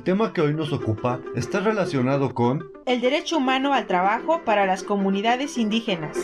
El tema que hoy nos ocupa está relacionado con el derecho humano al trabajo para las comunidades indígenas.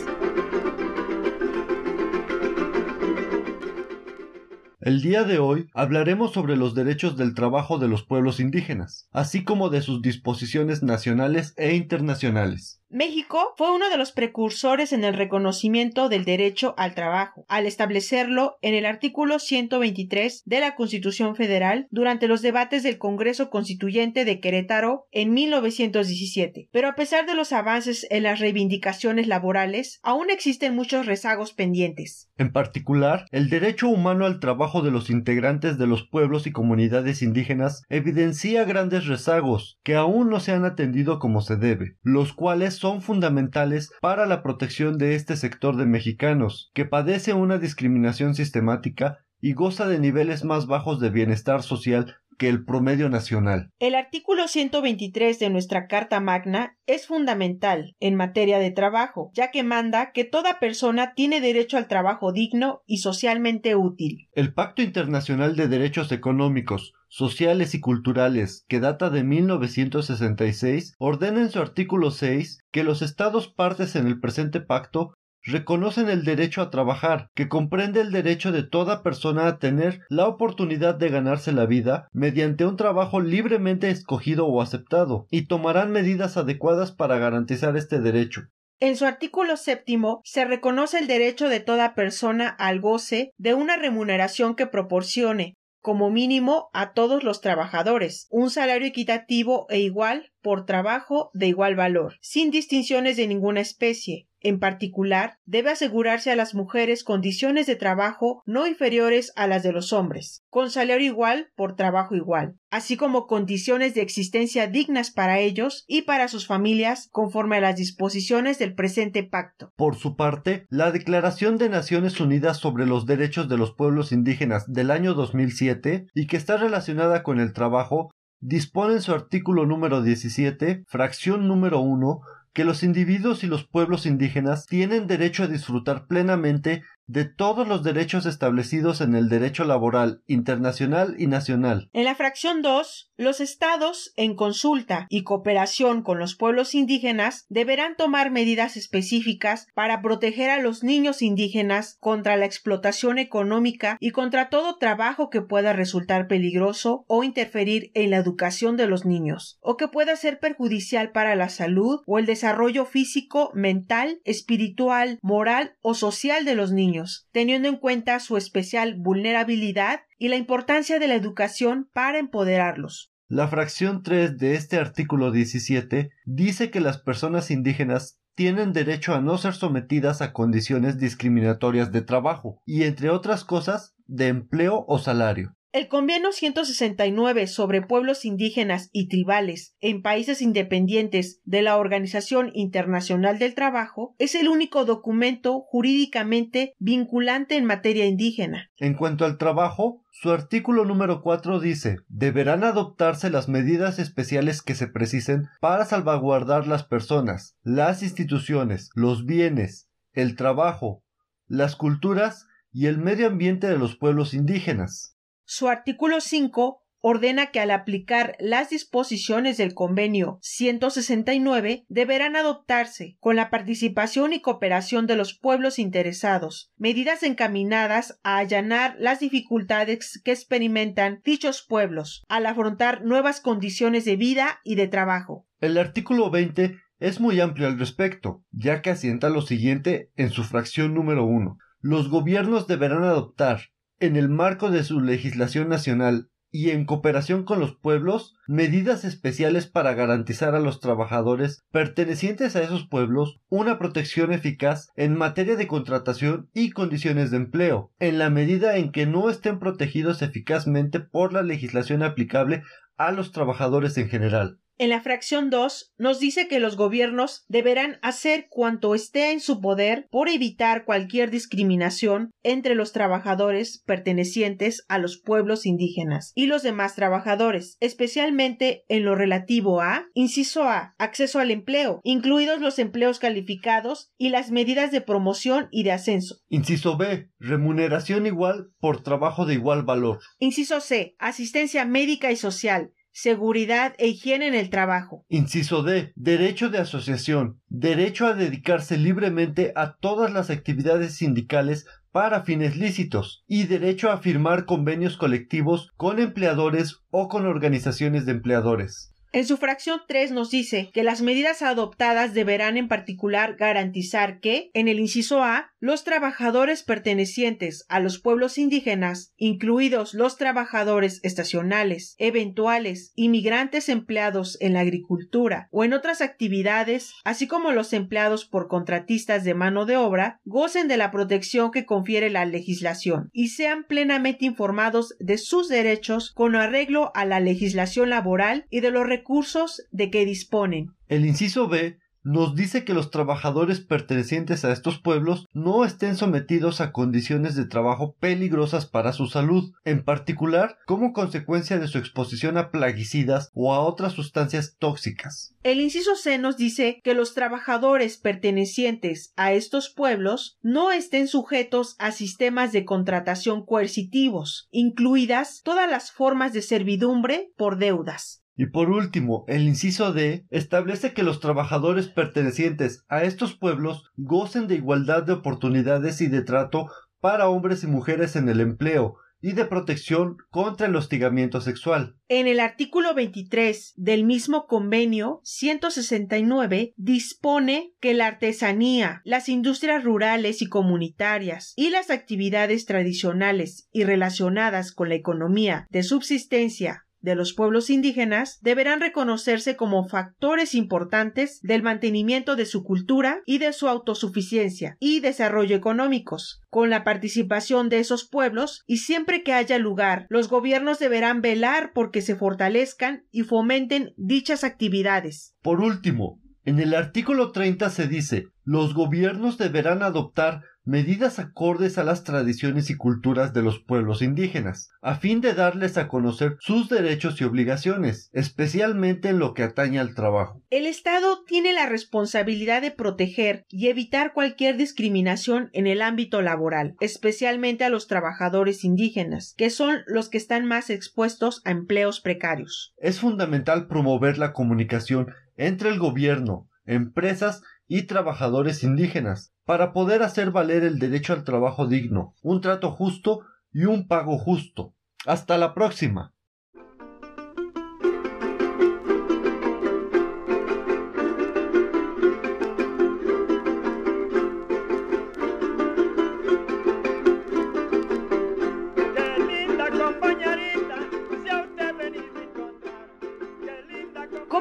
El día de hoy hablaremos sobre los derechos del trabajo de los pueblos indígenas, así como de sus disposiciones nacionales e internacionales. México fue uno de los precursores en el reconocimiento del derecho al trabajo, al establecerlo en el artículo 123 de la Constitución Federal durante los debates del Congreso Constituyente de Querétaro en 1917. Pero a pesar de los avances en las reivindicaciones laborales, aún existen muchos rezagos pendientes. En particular, el derecho humano al trabajo de los integrantes de los pueblos y comunidades indígenas evidencia grandes rezagos que aún no se han atendido como se debe, los cuales son fundamentales para la protección de este sector de mexicanos, que padece una discriminación sistemática y goza de niveles más bajos de bienestar social que el promedio nacional. El artículo 123 de nuestra Carta Magna es fundamental en materia de trabajo, ya que manda que toda persona tiene derecho al trabajo digno y socialmente útil. El Pacto Internacional de Derechos Económicos, Sociales y Culturales, que data de 1966, ordena en su artículo 6 que los Estados partes en el presente pacto reconocen el derecho a trabajar, que comprende el derecho de toda persona a tener la oportunidad de ganarse la vida mediante un trabajo libremente escogido o aceptado, y tomarán medidas adecuadas para garantizar este derecho. En su artículo séptimo se reconoce el derecho de toda persona al goce de una remuneración que proporcione, como mínimo, a todos los trabajadores, un salario equitativo e igual por trabajo de igual valor, sin distinciones de ninguna especie, en particular, debe asegurarse a las mujeres condiciones de trabajo no inferiores a las de los hombres, con salario igual por trabajo igual, así como condiciones de existencia dignas para ellos y para sus familias conforme a las disposiciones del presente pacto. Por su parte, la Declaración de Naciones Unidas sobre los Derechos de los Pueblos Indígenas del año 2007 y que está relacionada con el trabajo dispone en su artículo número 17, fracción número 1, que los individuos y los pueblos indígenas tienen derecho a disfrutar plenamente de todos los derechos establecidos en el derecho laboral internacional y nacional. En la fracción 2, los estados, en consulta y cooperación con los pueblos indígenas, deberán tomar medidas específicas para proteger a los niños indígenas contra la explotación económica y contra todo trabajo que pueda resultar peligroso o interferir en la educación de los niños, o que pueda ser perjudicial para la salud o el desarrollo físico, mental, espiritual, moral o social de los niños teniendo en cuenta su especial vulnerabilidad y la importancia de la educación para empoderarlos. La fracción 3 de este artículo 17 dice que las personas indígenas tienen derecho a no ser sometidas a condiciones discriminatorias de trabajo y, entre otras cosas, de empleo o salario. El Convenio 169 sobre pueblos indígenas y tribales en países independientes de la Organización Internacional del Trabajo es el único documento jurídicamente vinculante en materia indígena. En cuanto al trabajo, su artículo número 4 dice deberán adoptarse las medidas especiales que se precisen para salvaguardar las personas, las instituciones, los bienes, el trabajo, las culturas y el medio ambiente de los pueblos indígenas. Su artículo 5 ordena que al aplicar las disposiciones del convenio 169 deberán adoptarse, con la participación y cooperación de los pueblos interesados, medidas encaminadas a allanar las dificultades que experimentan dichos pueblos al afrontar nuevas condiciones de vida y de trabajo. El artículo 20 es muy amplio al respecto, ya que asienta lo siguiente en su fracción número 1. Los gobiernos deberán adoptar, en el marco de su legislación nacional y en cooperación con los pueblos, medidas especiales para garantizar a los trabajadores pertenecientes a esos pueblos una protección eficaz en materia de contratación y condiciones de empleo, en la medida en que no estén protegidos eficazmente por la legislación aplicable a los trabajadores en general. En la fracción 2 nos dice que los gobiernos deberán hacer cuanto esté en su poder por evitar cualquier discriminación entre los trabajadores pertenecientes a los pueblos indígenas y los demás trabajadores, especialmente en lo relativo a, inciso A, acceso al empleo, incluidos los empleos calificados y las medidas de promoción y de ascenso. Inciso B, remuneración igual por trabajo de igual valor. Inciso C, asistencia médica y social, seguridad e higiene en el trabajo. Inciso D. Derecho de asociación. Derecho a dedicarse libremente a todas las actividades sindicales para fines lícitos y derecho a firmar convenios colectivos con empleadores o con organizaciones de empleadores. En su fracción 3 nos dice que las medidas adoptadas deberán en particular garantizar que, en el inciso A, los trabajadores pertenecientes a los pueblos indígenas, incluidos los trabajadores estacionales, eventuales, inmigrantes empleados en la agricultura o en otras actividades, así como los empleados por contratistas de mano de obra, gocen de la protección que confiere la legislación y sean plenamente informados de sus derechos con arreglo a la legislación laboral y de los recursos de que disponen. El inciso B nos dice que los trabajadores pertenecientes a estos pueblos no estén sometidos a condiciones de trabajo peligrosas para su salud, en particular como consecuencia de su exposición a plaguicidas o a otras sustancias tóxicas. El inciso C nos dice que los trabajadores pertenecientes a estos pueblos no estén sujetos a sistemas de contratación coercitivos, incluidas todas las formas de servidumbre por deudas. Y por último, el inciso D establece que los trabajadores pertenecientes a estos pueblos gocen de igualdad de oportunidades y de trato para hombres y mujeres en el empleo y de protección contra el hostigamiento sexual. En el artículo 23 del mismo convenio 169 dispone que la artesanía, las industrias rurales y comunitarias y las actividades tradicionales y relacionadas con la economía de subsistencia de los pueblos indígenas deberán reconocerse como factores importantes del mantenimiento de su cultura y de su autosuficiencia y desarrollo económicos, con la participación de esos pueblos y siempre que haya lugar, los gobiernos deberán velar porque se fortalezcan y fomenten dichas actividades. Por último, en el artículo 30 se dice, los gobiernos deberán adoptar medidas acordes a las tradiciones y culturas de los pueblos indígenas, a fin de darles a conocer sus derechos y obligaciones, especialmente en lo que atañe al trabajo. El Estado tiene la responsabilidad de proteger y evitar cualquier discriminación en el ámbito laboral, especialmente a los trabajadores indígenas, que son los que están más expuestos a empleos precarios. Es fundamental promover la comunicación entre el gobierno, empresas y trabajadores indígenas, para poder hacer valer el derecho al trabajo digno, un trato justo y un pago justo. Hasta la próxima.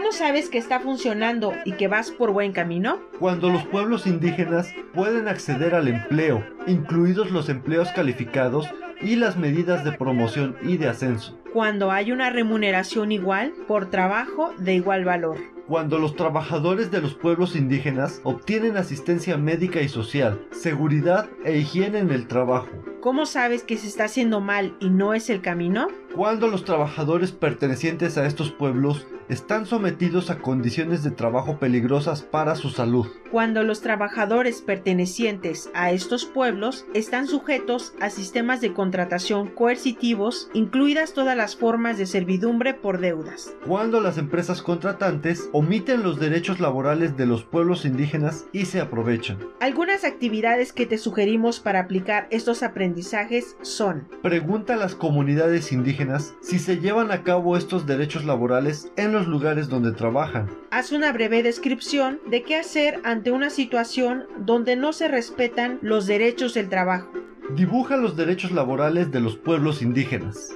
¿Cómo sabes que está funcionando y que vas por buen camino? Cuando los pueblos indígenas pueden acceder al empleo, incluidos los empleos calificados y las medidas de promoción y de ascenso. Cuando hay una remuneración igual por trabajo de igual valor. Cuando los trabajadores de los pueblos indígenas obtienen asistencia médica y social, seguridad e higiene en el trabajo. ¿Cómo sabes que se está haciendo mal y no es el camino? Cuando los trabajadores pertenecientes a estos pueblos están sometidos a condiciones de trabajo peligrosas para su salud. Cuando los trabajadores pertenecientes a estos pueblos están sujetos a sistemas de contratación coercitivos, incluidas todas las formas de servidumbre por deudas. Cuando las empresas contratantes omiten los derechos laborales de los pueblos indígenas y se aprovechan. Algunas actividades que te sugerimos para aplicar estos aprendizajes son Pregunta a las comunidades indígenas si se llevan a cabo estos derechos laborales en los lugares donde trabajan. Haz una breve descripción de qué hacer ante una situación donde no se respetan los derechos del trabajo. Dibuja los derechos laborales de los pueblos indígenas.